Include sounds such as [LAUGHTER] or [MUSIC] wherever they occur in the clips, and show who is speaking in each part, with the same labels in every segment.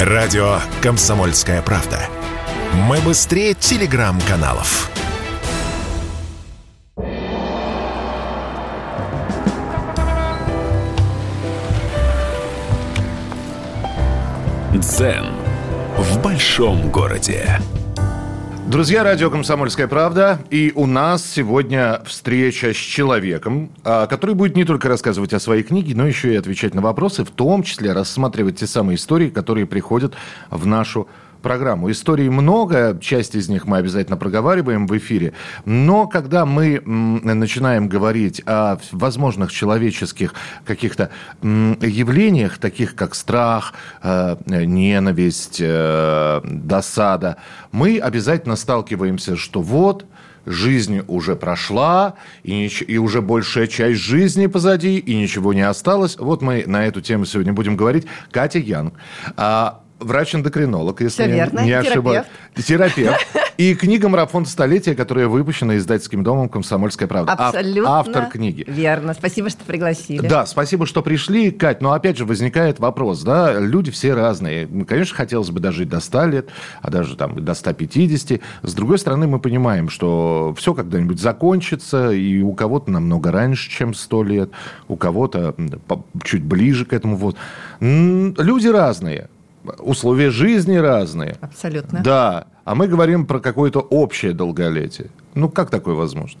Speaker 1: Радио «Комсомольская правда». Мы быстрее телеграм-каналов. Дзен в большом городе.
Speaker 2: Друзья, радио «Комсомольская правда». И у нас сегодня встреча с человеком, а, который будет не только рассказывать о своей книге, но еще и отвечать на вопросы, в том числе рассматривать те самые истории, которые приходят в нашу программу. Историй много, часть из них мы обязательно проговариваем в эфире, но когда мы начинаем говорить о возможных человеческих каких-то явлениях, таких как страх, э, ненависть, э, досада, мы обязательно сталкиваемся, что вот, жизнь уже прошла, и, и уже большая часть жизни позади, и ничего не осталось. Вот мы на эту тему сегодня будем говорить. Катя Янг. А, врач-эндокринолог, если
Speaker 3: Все верно.
Speaker 2: не ошибаюсь. Терапевт. [LAUGHS] И книга «Марафон столетия», которая выпущена издательским домом «Комсомольская правда».
Speaker 3: Абсолютно
Speaker 2: Автор книги.
Speaker 3: Верно. Спасибо, что пригласили.
Speaker 2: Да, спасибо, что пришли. Кать, но опять же возникает вопрос, да, люди все разные. Конечно, хотелось бы дожить до 100 лет, а даже там до 150. С другой стороны, мы понимаем, что все когда-нибудь закончится, и у кого-то намного раньше, чем 100 лет, у кого-то чуть ближе к этому. Вот. Люди разные условия жизни разные.
Speaker 3: Абсолютно.
Speaker 2: Да. А мы говорим про какое-то общее долголетие. Ну, как такое возможно?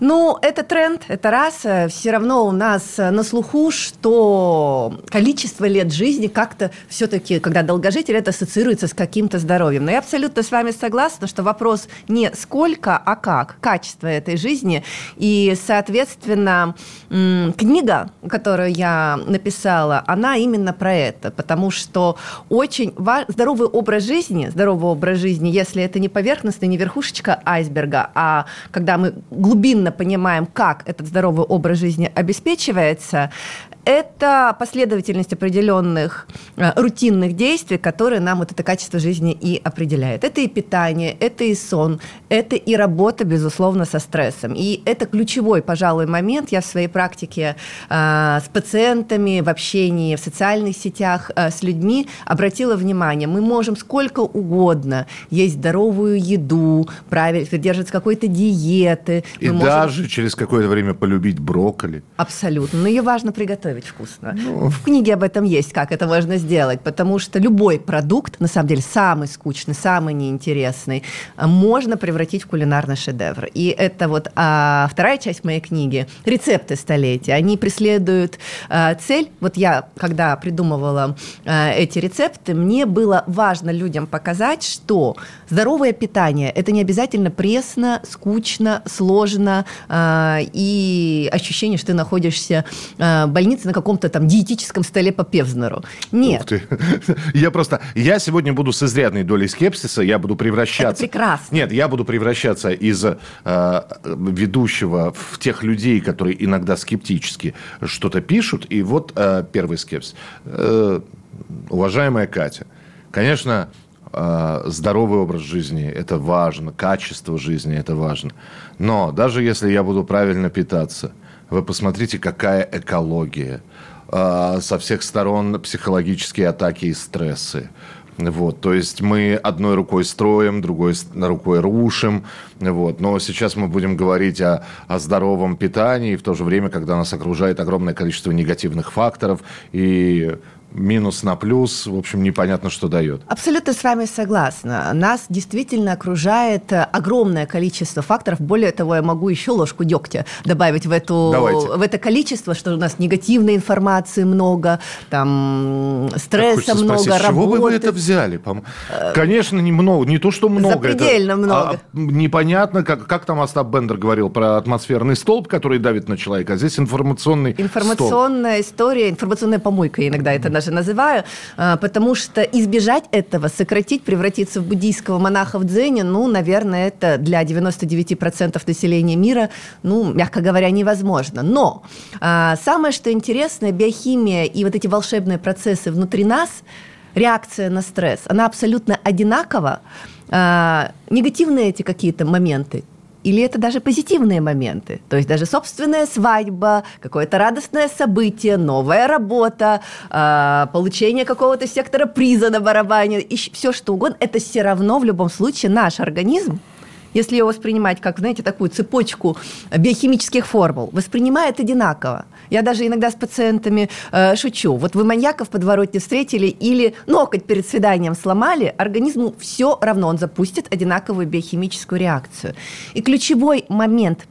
Speaker 3: Ну, это тренд, это раз. Все равно у нас на слуху, что количество лет жизни как-то все-таки, когда долгожитель, это ассоциируется с каким-то здоровьем. Но я абсолютно с вами согласна, что вопрос не сколько, а как, качество этой жизни. И, соответственно, книга, которую я написала, она именно про это, потому что очень важ... здоровый образ жизни, здоровый образ жизни, если это не поверхностный, не верхушечка айсберга, а когда мы глубинно понимаем, как этот здоровый образ жизни обеспечивается, это последовательность определенных э, рутинных действий, которые нам вот это качество жизни и определяет. Это и питание, это и сон, это и работа, безусловно, со стрессом. И это ключевой, пожалуй, момент. Я в своей практике э, с пациентами, в общении, в социальных сетях э, с людьми обратила внимание, мы можем сколько угодно есть здоровую еду, правильно, придерживаться какой-то диеты.
Speaker 2: И даже можем... через какое-то время полюбить брокколи.
Speaker 3: Абсолютно. Но ее важно приготовить готовить вкусно. Ну... В книге об этом есть, как это можно сделать, потому что любой продукт, на самом деле, самый скучный, самый неинтересный, можно превратить в кулинарный шедевр. И это вот а, вторая часть моей книги «Рецепты столетия». Они преследуют а, цель. Вот я, когда придумывала а, эти рецепты, мне было важно людям показать, что здоровое питание – это не обязательно пресно, скучно, сложно а, и ощущение, что ты находишься а, в больнице на каком-то там диетическом столе по Певзнеру. Нет. [LAUGHS]
Speaker 2: Я просто... Я сегодня буду с изрядной долей скепсиса, я буду превращаться...
Speaker 3: Это прекрасно.
Speaker 2: Нет, я буду превращаться из э, ведущего в тех людей, которые иногда скептически что-то пишут. И вот э, первый скепсис. Э, уважаемая Катя, конечно, э, здоровый образ жизни – это важно, качество жизни – это важно. Но даже если я буду правильно питаться – вы посмотрите, какая экология. А, со всех сторон психологические атаки и стрессы. Вот, то есть мы одной рукой строим, другой рукой рушим. Вот. Но сейчас мы будем говорить о, о здоровом питании, в то же время, когда нас окружает огромное количество негативных факторов. И минус на плюс, в общем, непонятно, что дает.
Speaker 3: Абсолютно с вами согласна. Нас действительно окружает э, огромное количество факторов. Более того, я могу еще ложку дегтя добавить в, эту, в это количество, что у нас негативной информации много, там стресса много,
Speaker 2: спросить, работы. чего вы это взяли? Э, Конечно, немного, не то, что много.
Speaker 3: Запредельно это, много. А,
Speaker 2: непонятно, как, как там Остап Бендер говорил про атмосферный столб, который давит на человека, а здесь информационный
Speaker 3: Информационная
Speaker 2: столб.
Speaker 3: история, информационная помойка иногда это наш даже называю, а, потому что избежать этого, сократить, превратиться в буддийского монаха в дзене, ну, наверное, это для 99% населения мира, ну, мягко говоря, невозможно. Но а, самое, что интересное, биохимия и вот эти волшебные процессы внутри нас, реакция на стресс, она абсолютно одинакова. А, негативные эти какие-то моменты или это даже позитивные моменты. То есть даже собственная свадьба, какое-то радостное событие, новая работа, э, получение какого-то сектора приза на барабане, и все что угодно, это все равно в любом случае наш организм если его воспринимать как, знаете, такую цепочку биохимических формул, воспринимает одинаково. Я даже иногда с пациентами э, шучу. Вот вы маньяка в подворотне встретили или ноготь перед свиданием сломали, организму все равно он запустит одинаковую биохимическую реакцию. И ключевой момент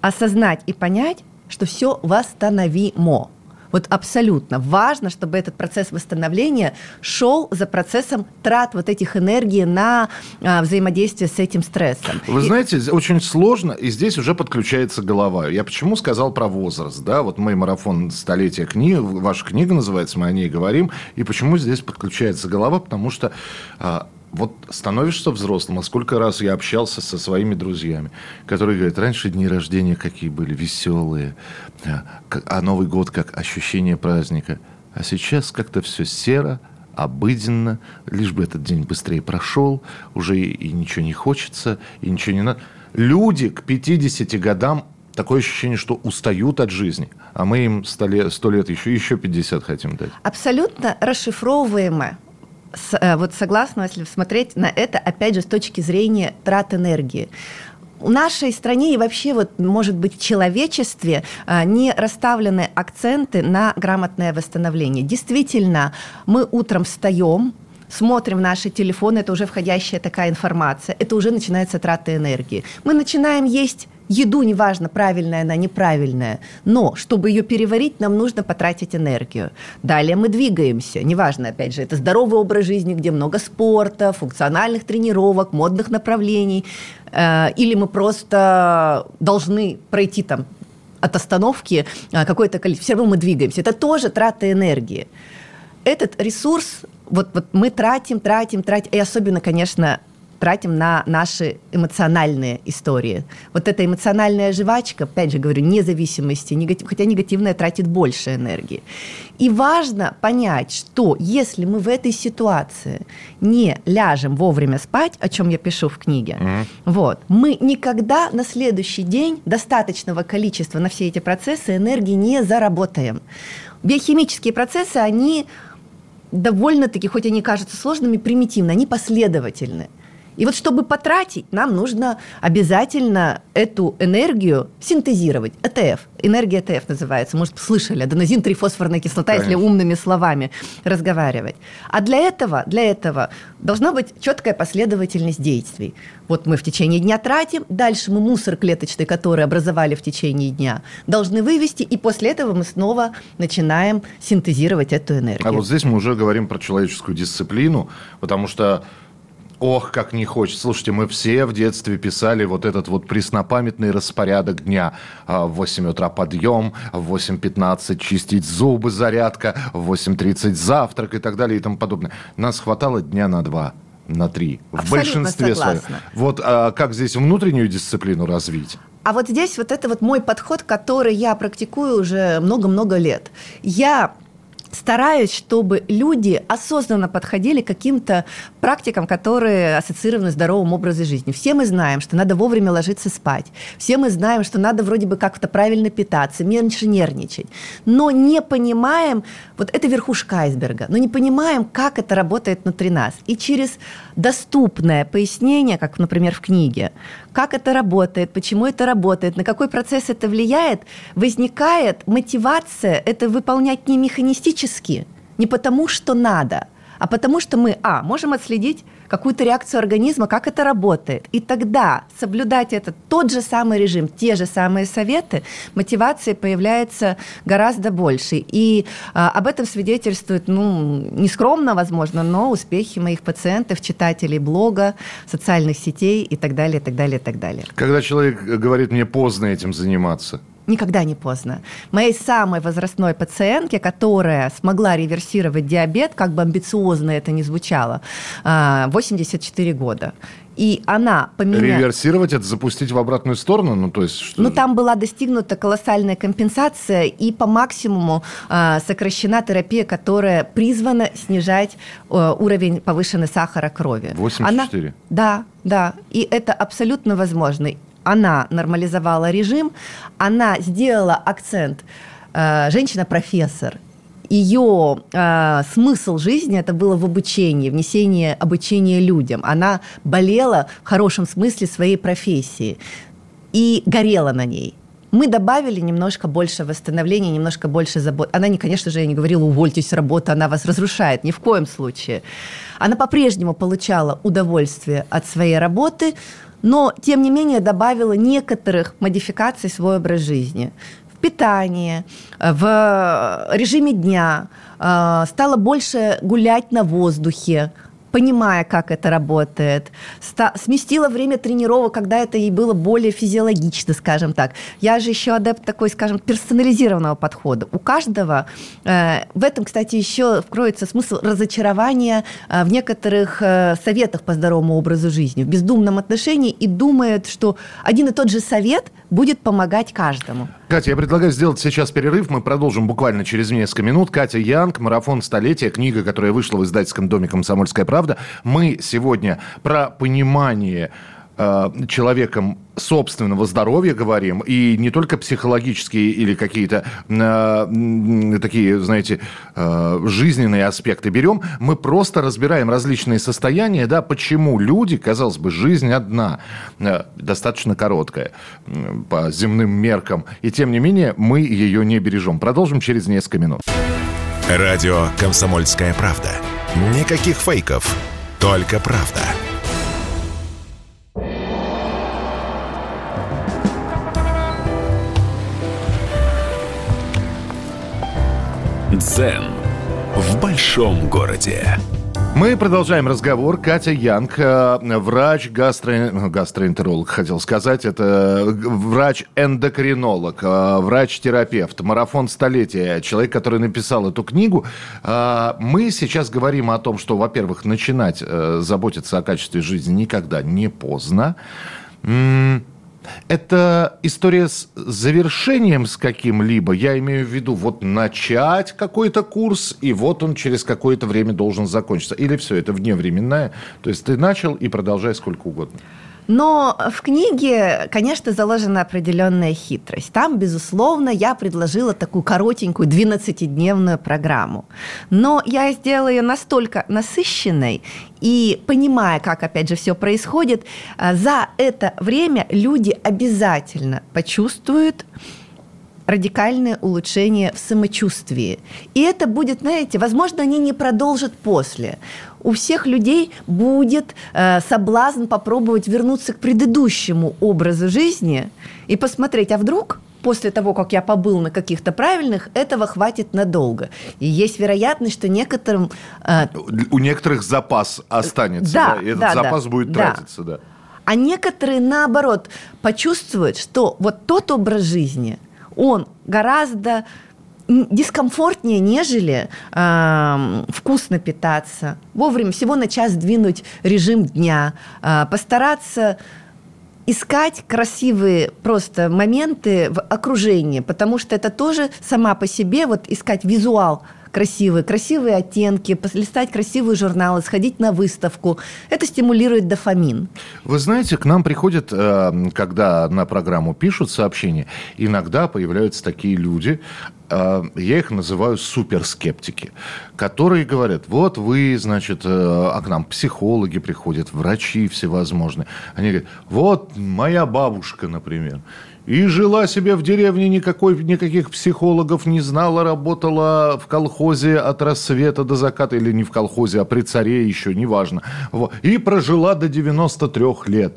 Speaker 3: осознать и понять, что все восстановимо. Вот абсолютно важно, чтобы этот процесс восстановления шел за процессом трат вот этих энергий на а, взаимодействие с этим стрессом.
Speaker 2: Вы и... знаете, очень сложно, и здесь уже подключается голова. Я почему сказал про возраст, да, вот мы марафон столетия книг, ваша книга называется, мы о ней говорим, и почему здесь подключается голова, потому что а, вот становишься взрослым, а сколько раз я общался со своими друзьями, которые говорят, раньше дни рождения какие были, веселые, а, а Новый год как ощущение праздника. А сейчас как-то все серо, обыденно, лишь бы этот день быстрее прошел, уже и, ничего не хочется, и ничего не надо. Люди к 50 годам такое ощущение, что устают от жизни, а мы им 100 лет, 100 лет еще, еще 50 хотим дать.
Speaker 3: Абсолютно расшифровываемое Э, вот согласна, если смотреть на это, опять же, с точки зрения трат энергии в нашей стране и вообще, вот, может быть, в человечестве а, не расставлены акценты на грамотное восстановление. Действительно, мы утром встаем, смотрим наши телефоны, это уже входящая такая информация, это уже начинается трата энергии. Мы начинаем есть еду, неважно, правильная она, неправильная, но чтобы ее переварить, нам нужно потратить энергию. Далее мы двигаемся, неважно, опять же, это здоровый образ жизни, где много спорта, функциональных тренировок, модных направлений, э, или мы просто должны пройти там от остановки э, какое-то количество, все равно мы двигаемся. Это тоже трата энергии. Этот ресурс вот, вот мы тратим, тратим, тратим, и особенно, конечно, тратим на наши эмоциональные истории. Вот эта эмоциональная жвачка, опять же говорю, независимости, негатив, хотя негативная тратит больше энергии. И важно понять, что если мы в этой ситуации не ляжем вовремя спать, о чем я пишу в книге, mm-hmm. вот, мы никогда на следующий день достаточного количества на все эти процессы энергии не заработаем. Биохимические процессы, они довольно-таки, хоть они кажутся сложными, примитивны, они последовательны. И вот чтобы потратить, нам нужно обязательно эту энергию синтезировать. ЭТФ. Энергия ЭТФ называется. Может, слышали. Аденозин, трифосфорная кислота, Конечно. если умными словами разговаривать. А для этого, для этого должна быть четкая последовательность действий. Вот мы в течение дня тратим, дальше мы мусор клеточный, который образовали в течение дня, должны вывести, и после этого мы снова начинаем синтезировать эту энергию.
Speaker 2: А вот здесь мы уже говорим про человеческую дисциплину, потому что Ох, как не хочется. Слушайте, мы все в детстве писали вот этот вот преснопамятный распорядок дня. А, в 8 утра подъем, в 8.15 чистить зубы, зарядка, в 8.30 завтрак и так далее и тому подобное. Нас хватало дня на два на три. В Абсолютно большинстве своем. Вот а как здесь внутреннюю дисциплину развить?
Speaker 3: А вот здесь вот это вот мой подход, который я практикую уже много-много лет. Я стараюсь, чтобы люди осознанно подходили к каким-то практикам, которые ассоциированы с здоровым образом жизни. Все мы знаем, что надо вовремя ложиться спать. Все мы знаем, что надо вроде бы как-то правильно питаться, меньше нервничать. Но не понимаем, вот это верхушка айсберга, но не понимаем, как это работает внутри нас. И через доступное пояснение, как, например, в книге, как это работает, почему это работает, на какой процесс это влияет, возникает мотивация это выполнять не механистически, не потому что надо, а потому что мы, а, можем отследить какую-то реакцию организма, как это работает. И тогда соблюдать этот тот же самый режим, те же самые советы, мотивации появляется гораздо больше. И а, об этом свидетельствует, ну, нескромно, возможно, но успехи моих пациентов, читателей блога, социальных сетей и так далее, и так далее, и так далее.
Speaker 2: Когда человек говорит, мне поздно этим заниматься,
Speaker 3: никогда не поздно. Моей самой возрастной пациентке, которая смогла реверсировать диабет, как бы амбициозно это ни звучало, 84 а, года. И она поменяла...
Speaker 2: Реверсировать – это запустить в обратную сторону? Ну, то есть,
Speaker 3: что... ну там была достигнута колоссальная компенсация, и по максимуму э, сокращена терапия, которая призвана снижать э, уровень повышенной сахара крови.
Speaker 2: 84?
Speaker 3: Она... Да, да. И это абсолютно возможно она нормализовала режим, она сделала акцент э, женщина-профессор, ее э, смысл жизни это было в обучении, внесении обучения людям. Она болела в хорошем смысле своей профессии и горела на ней. Мы добавили немножко больше восстановления, немножко больше забот. Она, не, конечно же, я не говорила, увольтесь с работы, она вас разрушает, ни в коем случае. Она по-прежнему получала удовольствие от своей работы, но, тем не менее, добавила некоторых модификаций свой образ жизни. В питании, в режиме дня, э, стала больше гулять на воздухе, понимая, как это работает, сместила время тренировок, когда это ей было более физиологично, скажем так. Я же еще адепт такой, скажем, персонализированного подхода. У каждого э, в этом, кстати, еще вкроется смысл разочарования э, в некоторых э, советах по здоровому образу жизни, в бездумном отношении и думает, что один и тот же совет будет помогать каждому.
Speaker 2: Катя, я предлагаю сделать сейчас перерыв. Мы продолжим буквально через несколько минут. Катя Янг, «Марафон столетия», книга, которая вышла в издательском доме «Комсомольская правда». Мы сегодня про понимание человеком собственного здоровья говорим, и не только психологические или какие-то э, такие, знаете, э, жизненные аспекты берем, мы просто разбираем различные состояния, да, почему люди, казалось бы, жизнь одна, э, достаточно короткая э, по земным меркам, и тем не менее мы ее не бережем. Продолжим через несколько минут.
Speaker 1: Радио «Комсомольская правда». Никаких фейков, только правда. Дзен в большом городе.
Speaker 2: Мы продолжаем разговор. Катя Янг, э, врач, гастро... гастроэнтеролог, хотел сказать. Это врач-эндокринолог, э, врач-терапевт, марафон столетия, человек, который написал эту книгу. Э, мы сейчас говорим о том, что, во-первых, начинать заботиться о качестве жизни никогда не поздно. Это история с завершением с каким-либо. Я имею в виду вот начать какой-то курс, и вот он через какое-то время должен закончиться. Или все это вневременное. То есть ты начал и продолжай сколько угодно.
Speaker 3: Но в книге, конечно, заложена определенная хитрость. Там, безусловно, я предложила такую коротенькую 12-дневную программу. Но я сделала ее настолько насыщенной и понимая, как, опять же, все происходит, э, за это время люди обязательно почувствуют радикальное улучшение в самочувствии. И это будет, знаете, возможно, они не продолжат после. У всех людей будет э, соблазн попробовать вернуться к предыдущему образу жизни и посмотреть, а вдруг после того, как я побыл на каких-то правильных, этого хватит надолго. И есть вероятность, что некоторым...
Speaker 2: Э, У некоторых запас останется, да, да и этот да, запас да, будет да. тратиться, да.
Speaker 3: А некоторые, наоборот, почувствуют, что вот тот образ жизни, он гораздо дискомфортнее, нежели э, вкусно питаться, вовремя всего на час двинуть режим дня, э, постараться искать красивые просто моменты в окружении, потому что это тоже сама по себе, вот искать визуал красивые, красивые оттенки, полистать красивые журналы, сходить на выставку. Это стимулирует дофамин.
Speaker 2: Вы знаете, к нам приходят, э, когда на программу пишут сообщения, иногда появляются такие люди, э, я их называю суперскептики, которые говорят, вот вы, значит, э, а к нам психологи приходят, врачи всевозможные. Они говорят, вот моя бабушка, например, и жила себе в деревне, никакой, никаких психологов не знала, работала в колхозе от рассвета до заката, или не в колхозе, а при царе еще, неважно. И прожила до 93 лет.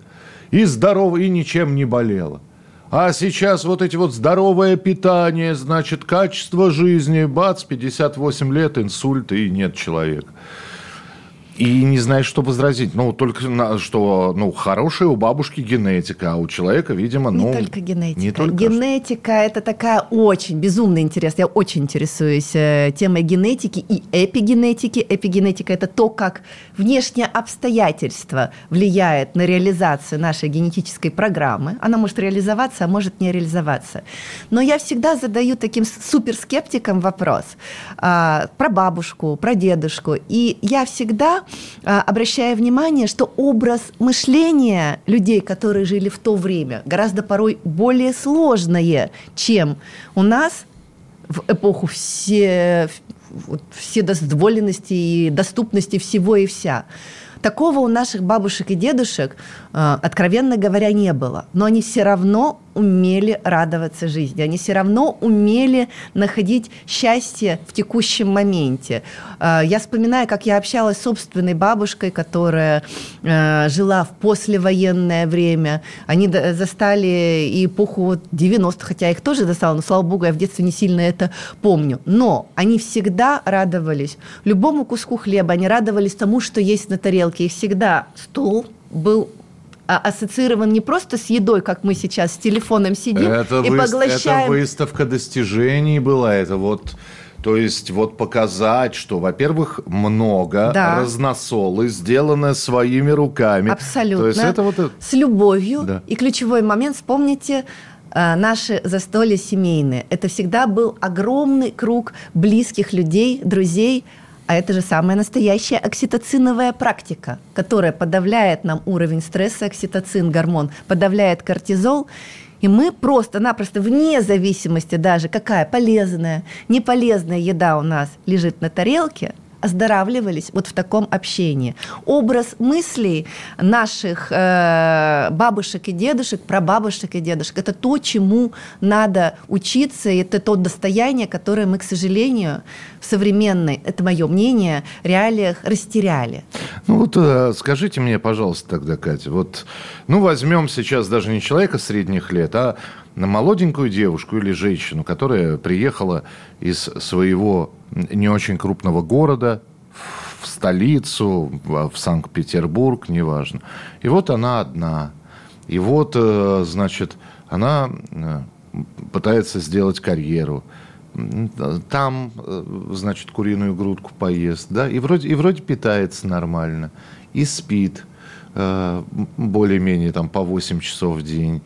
Speaker 2: И здорова, и ничем не болела. А сейчас вот эти вот здоровое питание, значит, качество жизни, бац, 58 лет, инсульт, и нет человека. И не знаешь, что возразить. Ну, только на, что, ну, хорошая у бабушки генетика, а у человека, видимо, ну...
Speaker 3: Не только генетика. Не только генетика – это такая очень безумно интересная. Я очень интересуюсь э, темой генетики и эпигенетики. Эпигенетика – это то, как внешние обстоятельства влияет на реализацию нашей генетической программы. Она может реализоваться, а может не реализоваться. Но я всегда задаю таким суперскептикам вопрос а, про бабушку, про дедушку. И я всегда а, обращаю внимание, что образ мышления людей, которые жили в то время, гораздо порой более сложное, чем у нас в эпоху все, все дозволенности и доступности всего и вся. Такого у наших бабушек и дедушек, а, откровенно говоря, не было. Но они все равно умели радоваться жизни, они все равно умели находить счастье в текущем моменте. А, я вспоминаю, как я общалась с собственной бабушкой, которая а, жила в послевоенное время. Они застали и эпоху 90-х, хотя их тоже застала, но, слава богу, я в детстве не сильно это помню. Но они всегда радовались любому куску хлеба, они радовались тому, что есть на тарелке. И всегда стул был ассоциирован не просто с едой, как мы сейчас с телефоном сидим
Speaker 2: это
Speaker 3: и
Speaker 2: вы...
Speaker 3: поглощаем.
Speaker 2: Это выставка достижений была, это вот... То есть вот показать, что, во-первых, много да. разносолы, сделанное своими руками.
Speaker 3: Абсолютно.
Speaker 2: То есть это вот...
Speaker 3: С любовью. Да. И ключевой момент, вспомните, э, наши застолья семейные. Это всегда был огромный круг близких людей, друзей, а это же самая настоящая окситоциновая практика, которая подавляет нам уровень стресса, окситоцин, гормон, подавляет кортизол. И мы просто-напросто, вне зависимости даже, какая полезная, неполезная еда у нас лежит на тарелке – оздоравливались вот в таком общении. Образ мыслей наших э, бабушек и дедушек, прабабушек и дедушек, это то, чему надо учиться, и это то достояние, которое мы, к сожалению, в современной, это мое мнение, реалиях растеряли.
Speaker 2: Ну вот э, скажите мне, пожалуйста, тогда, Катя, вот, ну возьмем сейчас даже не человека средних лет, а на молоденькую девушку или женщину, которая приехала из своего не очень крупного города в столицу, в Санкт-Петербург, неважно. И вот она одна. И вот, э, значит, она э, пытается сделать карьеру. Там, э, значит, куриную грудку поест, да, и вроде, и вроде питается нормально, и спит более-менее там по 8 часов в день.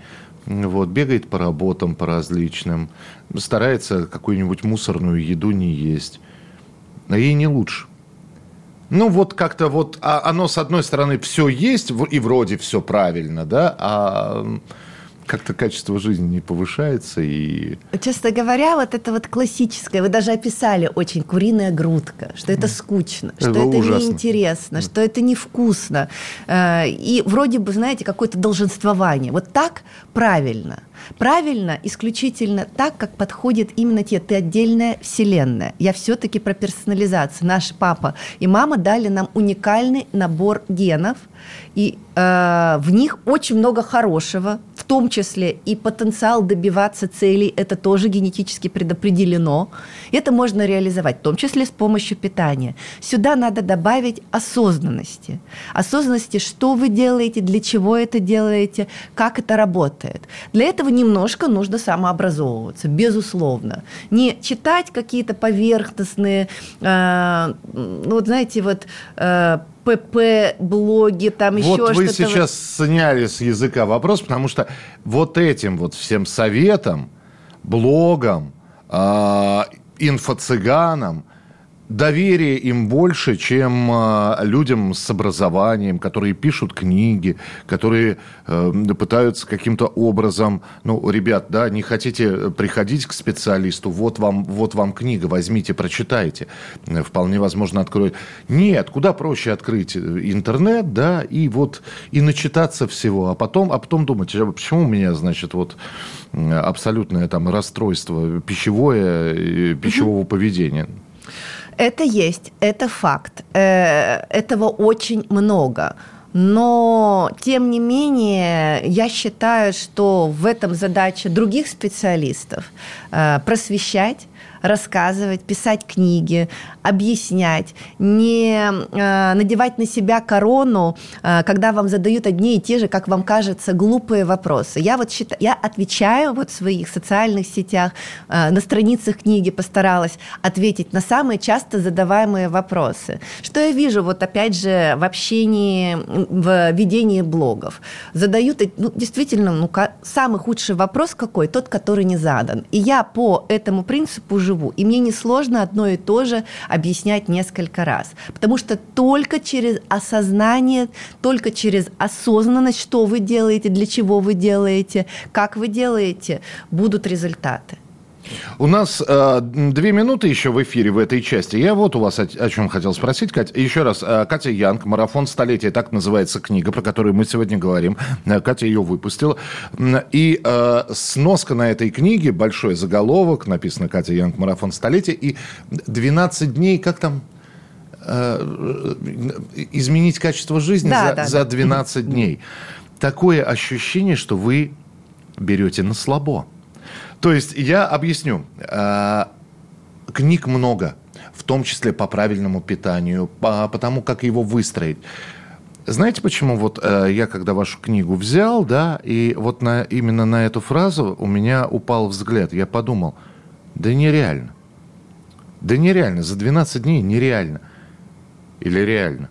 Speaker 2: Вот, бегает по работам, по различным, старается какую-нибудь мусорную еду не есть. А ей не лучше. Ну, вот как-то вот а оно, с одной стороны, все есть, и вроде все правильно, да, а как-то качество жизни не повышается и...
Speaker 3: Честно говоря, вот это вот классическое, вы даже описали очень куриная грудка, что это скучно, что это, это неинтересно, что это невкусно. Э, и вроде бы, знаете, какое-то долженствование. Вот так правильно – Правильно, исключительно так, как подходит именно тебе. Ты отдельная вселенная. Я все-таки про персонализацию. Наш папа и мама дали нам уникальный набор генов, и э, в них очень много хорошего, в том числе и потенциал добиваться целей, это тоже генетически предопределено. Это можно реализовать, в том числе с помощью питания. Сюда надо добавить осознанности. Осознанности, что вы делаете, для чего это делаете, как это работает. Для этого немножко нужно самообразовываться, безусловно. Не читать какие-то поверхностные, э, ну, вот знаете, вот э, ПП-блоги, там вот еще
Speaker 2: что-то. Вот вы сейчас сняли с языка вопрос, потому что вот этим вот всем советам, блогам, э, инфо-цыганам, доверие им больше, чем э, людям с образованием, которые пишут книги, которые э, пытаются каким-то образом, ну, ребят, да, не хотите приходить к специалисту, вот вам, вот вам книга, возьмите, прочитайте, вполне возможно откроет. Нет, куда проще открыть интернет, да, и вот и начитаться всего, а потом, а потом думать, а почему у меня, значит, вот абсолютное там расстройство пищевое, пищевого поведения.
Speaker 3: Это есть, это факт. Э, этого очень много. Но, тем не менее, я считаю, что в этом задача других специалистов э, просвещать, рассказывать, писать книги, объяснять, не э, надевать на себя корону, э, когда вам задают одни и те же, как вам кажется, глупые вопросы. Я вот считаю, я отвечаю вот в своих социальных сетях, э, на страницах книги постаралась ответить на самые часто задаваемые вопросы. Что я вижу вот опять же в общении, в ведении блогов? Задают, ну, действительно, ну, самый худший вопрос какой? Тот, который не задан. И я по этому принципу живу живу. И мне несложно одно и то же объяснять несколько раз. Потому что только через осознание, только через осознанность, что вы делаете, для чего вы делаете, как вы делаете, будут результаты.
Speaker 2: У нас э, две минуты еще в эфире в этой части. Я вот у вас о, о чем хотел спросить, Катя. Еще раз, э, Катя Янг, «Марафон столетия», так называется книга, про которую мы сегодня говорим. Э, Катя ее выпустила. И э, сноска на этой книге, большой заголовок, написано «Катя Янг, «Марафон столетия», и 12 дней, как там э, изменить качество жизни
Speaker 3: да,
Speaker 2: за,
Speaker 3: да,
Speaker 2: за
Speaker 3: да.
Speaker 2: 12 дней. Такое ощущение, что вы берете на слабо. То есть я объясню. А, книг много, в том числе по правильному питанию, по, по тому, как его выстроить. Знаете, почему вот э, я, когда вашу книгу взял, да, и вот на, именно на эту фразу у меня упал взгляд. Я подумал, да нереально. Да нереально, за 12 дней нереально. Или реально.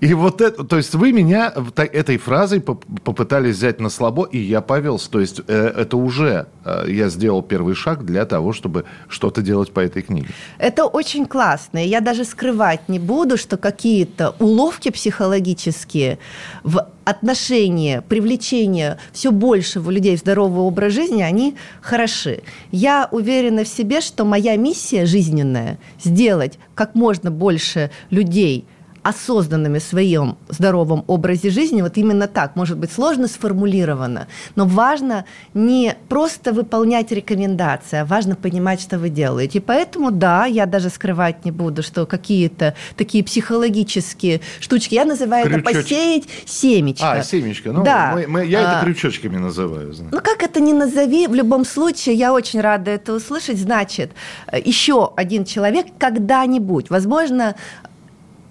Speaker 2: И вот это, то есть вы меня этой фразой попытались взять на слабо, и я повелся. То есть э, это уже э, я сделал первый шаг для того, чтобы что-то делать по этой книге.
Speaker 3: Это очень классно. Я даже скрывать не буду, что какие-то уловки психологические в отношении, привлечения все большего людей в здоровый образ жизни, они хороши. Я уверена в себе, что моя миссия жизненная – сделать как можно больше людей – осознанными в своем здоровом образе жизни, вот именно так, может быть, сложно сформулировано, но важно не просто выполнять рекомендации, а важно понимать, что вы делаете. И поэтому, да, я даже скрывать не буду, что какие-то такие психологические штучки, я называю Крючочек. это посеять семечко.
Speaker 2: А, семечко, ну, да. мы, мы, я это а, крючочками называю.
Speaker 3: Знаю. Ну, как это ни назови, в любом случае, я очень рада это услышать, значит, еще один человек когда-нибудь, возможно,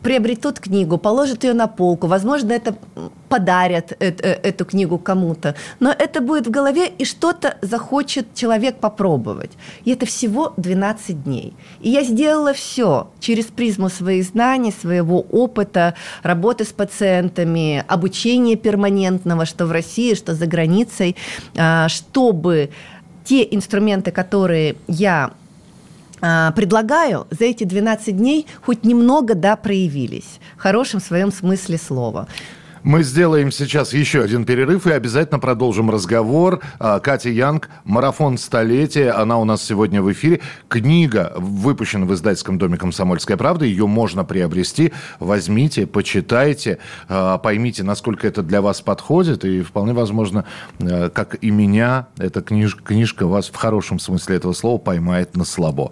Speaker 3: приобретут книгу, положат ее на полку, возможно, это подарят э, эту книгу кому-то, но это будет в голове, и что-то захочет человек попробовать. И это всего 12 дней. И я сделала все через призму своих знаний, своего опыта, работы с пациентами, обучения перманентного, что в России, что за границей, а, чтобы те инструменты, которые я предлагаю за эти 12 дней хоть немного, да, проявились в хорошем своем смысле слова.
Speaker 2: Мы сделаем сейчас еще один перерыв и обязательно продолжим разговор. А, Катя Янг, «Марафон столетия», она у нас сегодня в эфире. Книга выпущена в издательском доме «Комсомольская правда». Ее можно приобрести. Возьмите, почитайте, а, поймите, насколько это для вас подходит. И вполне возможно, как и меня, эта книж книжка вас в хорошем смысле этого слова поймает на слабо.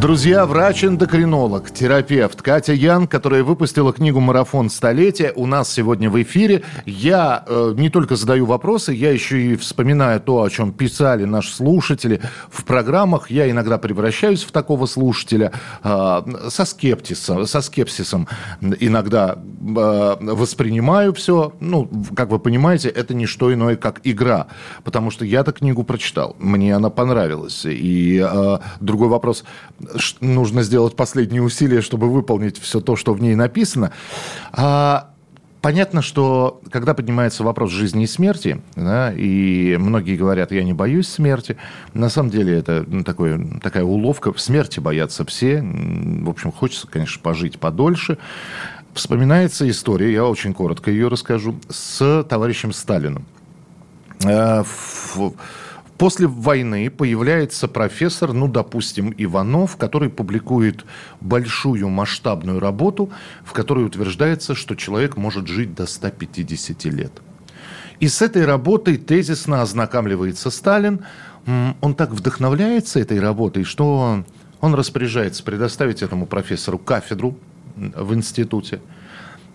Speaker 2: Друзья, врач-эндокринолог, терапевт Катя Ян, которая выпустила книгу «Марафон столетия», у нас сегодня в эфире. Я э, не только задаю вопросы, я еще и вспоминаю то, о чем писали наши слушатели в программах. Я иногда превращаюсь в такого слушателя э, со скептисом, со скепсисом. Иногда э, воспринимаю все. Ну, как вы понимаете, это не что иное, как игра. Потому что я-то книгу прочитал, мне она понравилась. И э, другой вопрос – нужно сделать последние усилия, чтобы выполнить все то, что в ней написано. А, Понятно, что когда поднимается вопрос жизни и смерти, да, и многие говорят, я не боюсь смерти, на самом деле это ну, такое, такая уловка, в смерти боятся все, в общем, хочется, конечно, пожить подольше. Вспоминается история, я очень коротко ее расскажу, с товарищем Сталиным. После войны появляется профессор, ну, допустим, Иванов, который публикует большую масштабную работу, в которой утверждается, что человек может жить до 150 лет. И с этой работой тезисно ознакомливается Сталин. Он так вдохновляется этой работой, что он распоряжается предоставить этому профессору кафедру в институте,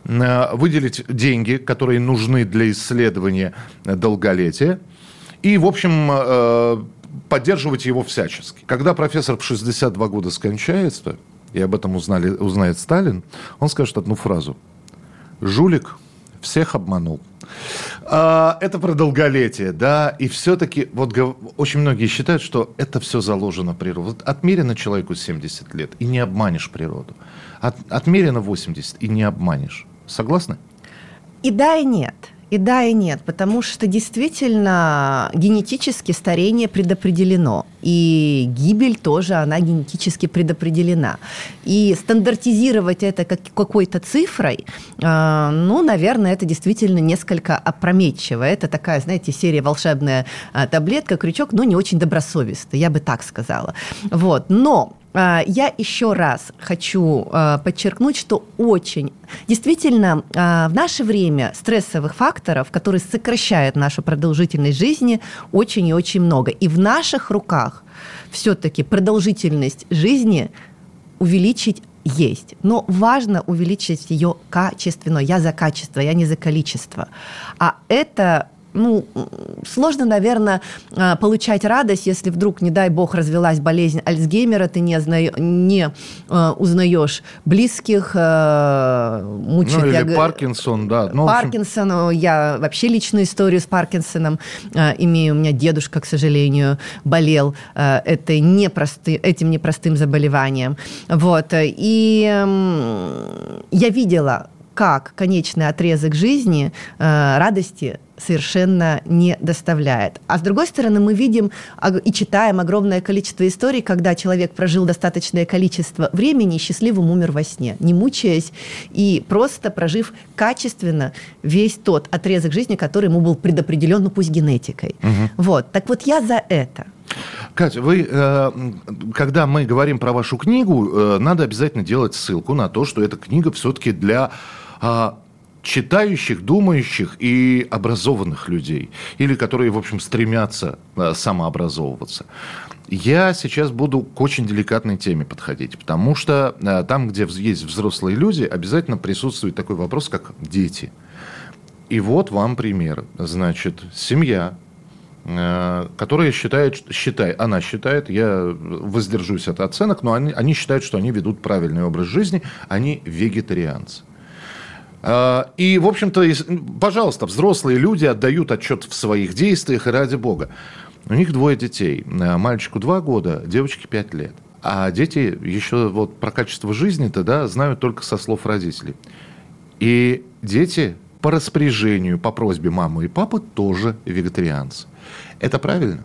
Speaker 2: э, выделить деньги, которые нужны для исследования долголетия – и, в общем, э, поддерживать его всячески. Когда профессор в 62 года скончается, и об этом узнали, узнает Сталин, он скажет одну фразу. «Жулик всех обманул». А, это про долголетие, да, и все-таки вот очень многие считают, что это все заложено природой. Вот отмерено человеку 70 лет, и не обманешь природу. От, отмерено 80, и не обманешь. Согласны?
Speaker 3: И да, и нет. И да, и нет, потому что действительно генетически старение предопределено, и гибель тоже, она генетически предопределена. И стандартизировать это как, какой-то цифрой, э, ну, наверное, это действительно несколько опрометчиво. Это такая, знаете, серия волшебная э, таблетка, крючок, но не очень добросовестный, я бы так сказала. Вот. Но я еще раз хочу а, подчеркнуть, что очень, действительно, а, в наше время стрессовых факторов, которые сокращают нашу продолжительность жизни, очень и очень много. И в наших руках все-таки продолжительность жизни увеличить есть. Но важно увеличить ее качественно. Я за качество, я не за количество. А это ну, сложно, наверное, а, получать радость, если вдруг, не дай бог, развелась болезнь Альцгеймера, ты не, зна... не э, узнаешь близких, э,
Speaker 2: мучает. Ну, или я... Паркинсон, да.
Speaker 3: Ну, Паркинсон, общем... я вообще личную историю с Паркинсоном имею. У меня дедушка, к сожалению, болел этой непросты... этим непростым заболеванием. Вот. И я видела, как конечный отрезок жизни радости совершенно не доставляет. А с другой стороны, мы видим и читаем огромное количество историй, когда человек прожил достаточное количество времени и счастливым умер во сне, не мучаясь и просто прожив качественно весь тот отрезок жизни, который ему был предопределен, ну пусть генетикой. Угу. Вот. Так вот я за это.
Speaker 2: Катя, вы, э, когда мы говорим про вашу книгу, э, надо обязательно делать ссылку на то, что эта книга все-таки для а, читающих, думающих и образованных людей, или которые, в общем, стремятся э, самообразовываться. Я сейчас буду к очень деликатной теме подходить, потому что э, там, где есть взрослые люди, обязательно присутствует такой вопрос, как дети. И вот вам пример. Значит, семья, э, которая считает, считай, она считает, я воздержусь от оценок, но они, они считают, что они ведут правильный образ жизни, они вегетарианцы. А, и, в общем-то, пожалуйста, взрослые люди отдают отчет в своих действиях, и ради бога. У них двое детей. А, мальчику два года, девочке пять лет. А дети еще вот про качество жизни-то, да, знают только со слов родителей. И дети по распоряжению, по просьбе мамы и папы тоже вегетарианцы. Это правильно?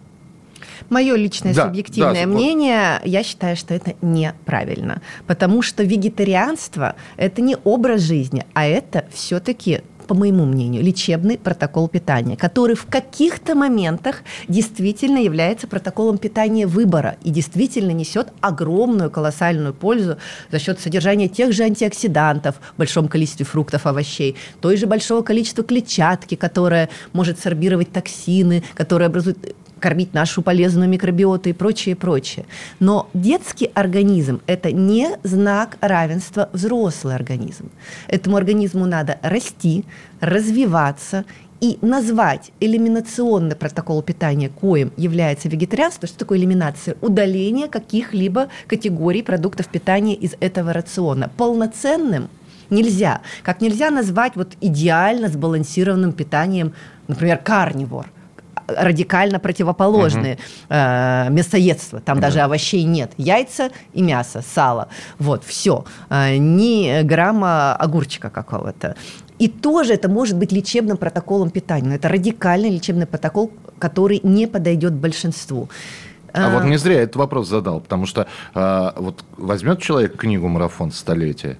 Speaker 3: Мое личное да, субъективное да, мнение, я считаю, что это неправильно. Потому что вегетарианство – это не образ жизни, а это все-таки по моему мнению, лечебный протокол питания, который в каких-то моментах действительно является протоколом питания выбора и действительно несет огромную, колоссальную пользу за счет содержания тех же антиоксидантов в большом количестве фруктов, овощей, той же большого количества клетчатки, которая может сорбировать токсины, которые образуют кормить нашу полезную микробиоту и прочее, прочее. Но детский организм – это не знак равенства взрослый организм. Этому организму надо расти, развиваться и назвать элиминационный протокол питания, коим является вегетарианство, что такое элиминация? Удаление каких-либо категорий продуктов питания из этого рациона. Полноценным нельзя. Как нельзя назвать вот идеально сбалансированным питанием, например, карнивор – радикально противоположные. Угу. Э, мясоедство, там да. даже овощей нет. Яйца и мясо, сало. Вот, все. Э, ни грамма огурчика какого-то. И тоже это может быть лечебным протоколом питания. Но это радикальный лечебный протокол, который не подойдет большинству.
Speaker 2: А, а вот не зря этот вопрос задал, потому что а, вот возьмет человек книгу «Марафон столетия»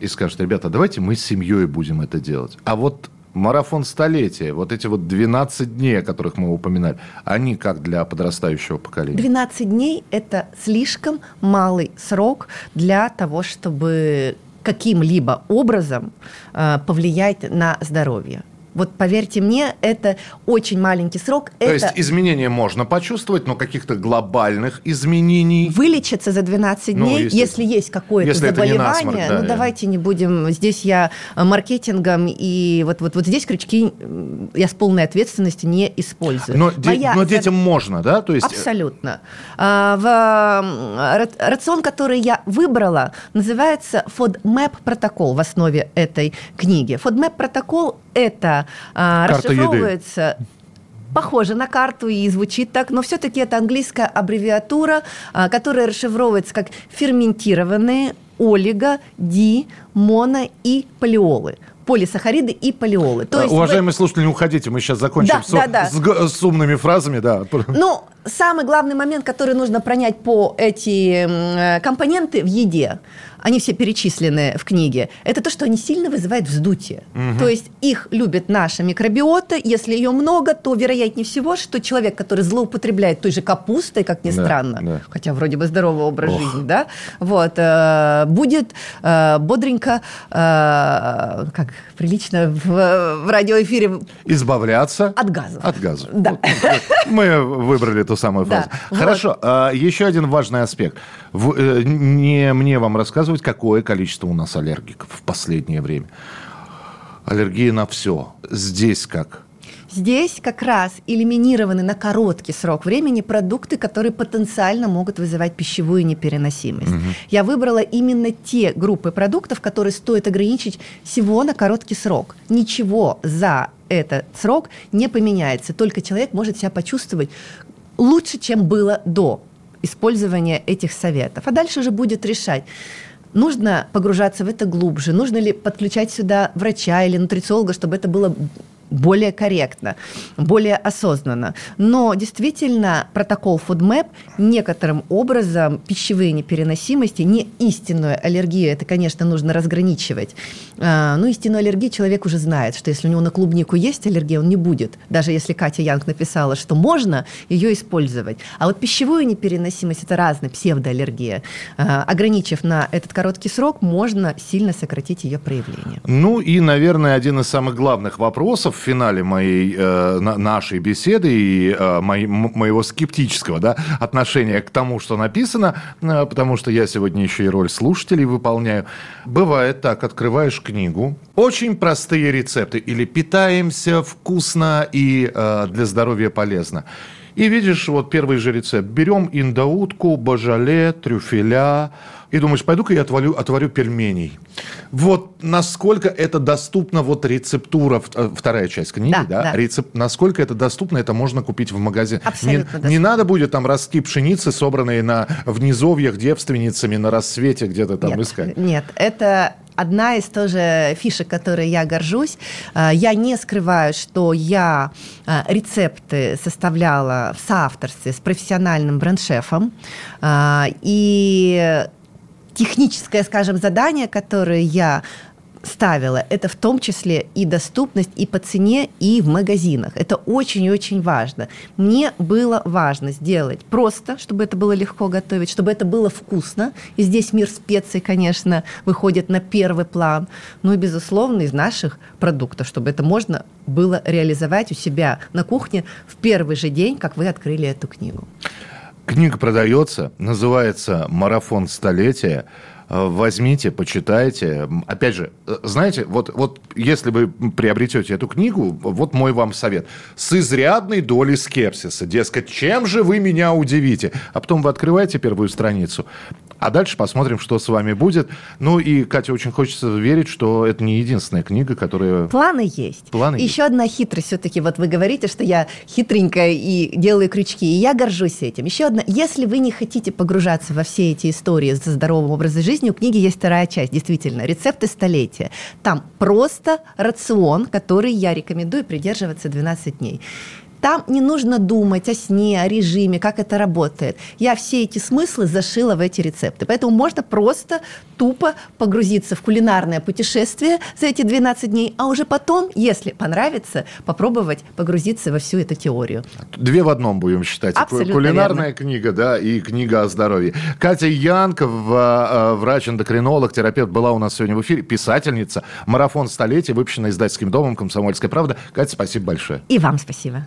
Speaker 2: и скажет, ребята, давайте мы с семьей будем это делать. А вот марафон столетия, вот эти вот 12 дней, о которых мы упоминали, они как для подрастающего поколения?
Speaker 3: 12 дней – это слишком малый срок для того, чтобы каким-либо образом э, повлиять на здоровье. Вот поверьте мне, это очень маленький срок.
Speaker 2: То
Speaker 3: это...
Speaker 2: есть изменения можно почувствовать, но каких-то глобальных изменений...
Speaker 3: Вылечиться за 12
Speaker 2: Ну,
Speaker 3: дней,
Speaker 2: если-
Speaker 3: если, есть какое-то
Speaker 2: если
Speaker 3: заболевание,
Speaker 2: насморк, да,
Speaker 3: ну
Speaker 2: да.
Speaker 3: давайте не будем, здесь я э, маркетингом и вот, вот, вот здесь крючки я с полной ответственностью не использую.
Speaker 2: Но,
Speaker 3: Моя
Speaker 2: но детям можно, да? То есть...
Speaker 3: Абсолютно. А, в, рацион, который я выбрала, называется FODMAP протокол в основе этой книги. FODMAP протокол это а,
Speaker 2: Карта еды.
Speaker 3: расшифровывается похоже на карту и звучит так, но все-таки это английская аббревиатура, а, которая расшифровывается как ферментированные олиго, ди, моно и полиолы. Полисахариды и полиолы. То есть вы-
Speaker 2: Уважаемые слушатели, не уходите, мы сейчас закончим
Speaker 3: Да,
Speaker 2: с,
Speaker 3: да, да.
Speaker 2: с с умными фразами, да.
Speaker 3: Ну, самый главный момент, который нужно пронять по эти э, компоненты в еде, они все перечислены в книге, это то, что они сильно вызывают вздутие. То есть их любит наша микробиота. Если ее много, то вероятнее всего, что человек, который злоупотребляет той же капустой, как ни
Speaker 2: Да,
Speaker 3: странно,
Speaker 2: да.
Speaker 3: хотя вроде бы здоровый образ
Speaker 2: Ох.
Speaker 3: жизни, да, вот, э, будет э, бодренько, э, как прилично в, в радиоэфире
Speaker 2: Избавляться
Speaker 3: от газов.
Speaker 2: От газа.
Speaker 3: Да.
Speaker 2: Вот, Мы выбрали ту самую
Speaker 3: Да,
Speaker 2: фразу.
Speaker 3: вот.
Speaker 2: Хорошо, а, еще один важный аспект. Э, Не мне вам рассказывать, какое количество у нас аллергиков в последнее время. Аллергия на все. Здесь как?
Speaker 3: Здесь как раз элиминированы на короткий срок времени продукты, которые потенциально могут вызывать пищевую непереносимость. Я выбрала именно те группы продуктов, которые стоит ограничить всего на короткий срок. Ничего за этот срок не поменяется, только человек может себя почувствовать лучше, чем было до использования этих советов. А дальше уже будет решать, нужно погружаться в это глубже, нужно ли подключать сюда врача или нутрициолога, чтобы это было более корректно, более осознанно. Но действительно протокол FoodMap некоторым образом пищевые непереносимости, не истинную аллергию, это, конечно, нужно разграничивать. А, Ну, истинную аллергию человек уже знает, что если у него на клубнику есть аллергия, он не будет. Даже если Катя Янг написала, что можно ее использовать. А вот пищевую непереносимость – это разная псевдоаллергия. А, Ограничив на этот короткий срок, можно сильно сократить ее проявление.
Speaker 2: Ну и, наверное, один из самых главных вопросов в финале моей, э, на- нашей беседы и э, моего скептического да, отношения к тому, что написано, э, потому что я сегодня еще и роль слушателей выполняю. Бывает так, открываешь книгу, очень простые рецепты, или питаемся вкусно и для здоровья полезно. И видишь, вот первый же рецепт. Берем индаутку, бажале, трюфеля. И думаешь, пойду-ка я отвалю, отварю пельменей. Вот насколько это доступно, вот рецептура, э, вторая часть книги, да,
Speaker 3: Да, да.
Speaker 2: рецеп- насколько это доступно, это можно купить в магазине.
Speaker 3: Абсолютно
Speaker 2: не,
Speaker 3: доступно.
Speaker 2: не надо будет там ростки пшеницы, собранные на, в низовьях девственницами на рассвете где-то там
Speaker 3: нет,
Speaker 2: искать.
Speaker 3: Нет, это одна из тоже фишек, которой я горжусь. А, Я не скрываю, что я а, рецепты составляла в соавторстве с профессиональным бренд-шефом. И техническое, скажем, задание, которое я ставила, это в том числе и доступность и по цене, и в магазинах. Это очень и очень важно. Мне было важно сделать просто, чтобы это было легко готовить, чтобы это было вкусно. И здесь мир специй, конечно, выходит на первый план. Ну и, безусловно, из наших продуктов, чтобы это можно было реализовать у себя на кухне в первый же день, как вы открыли эту книгу.
Speaker 2: Книга продается, называется «Марафон столетия». Э, Возьмите, почитайте. Опять же, э, знаете, вот, вот если вы приобретете эту книгу, вот мой вам совет. С изрядной долей скепсиса. Дескать, чем же вы меня удивите? А потом вы открываете первую страницу, а дальше посмотрим, что с вами будет. Ну и, Катя, очень хочется верить, что это не единственная книга, которая...
Speaker 3: Планы есть.
Speaker 2: Планы
Speaker 3: И
Speaker 2: есть.
Speaker 3: Еще одна хитрость все-таки. Вот вы говорите, что я хитренькая и делаю крючки. И я горжусь этим. Еще одна. Если вы не хотите погружаться во все эти истории за здоровым образом жизни, у книги есть вторая часть. Действительно, рецепты столетия. Там просто рацион, который я рекомендую придерживаться 12 дней. Там не нужно думать о сне, о режиме, как это работает. Я все эти смыслы зашила в эти рецепты. Поэтому можно просто тупо погрузиться в кулинарное путешествие за эти 12 дней, а уже потом, если понравится, попробовать погрузиться во всю эту теорию.
Speaker 2: Две в одном будем считать.
Speaker 3: Абсолютно
Speaker 2: Кулинарная
Speaker 3: верно.
Speaker 2: книга, да, и книга о здоровье. Катя Янков, э, врач-эндокринолог, терапевт, была у нас сегодня в эфире, писательница, марафон столетия, выпущенная издательским домом «Комсомольская правда». Катя, спасибо большое.
Speaker 3: И вам спасибо.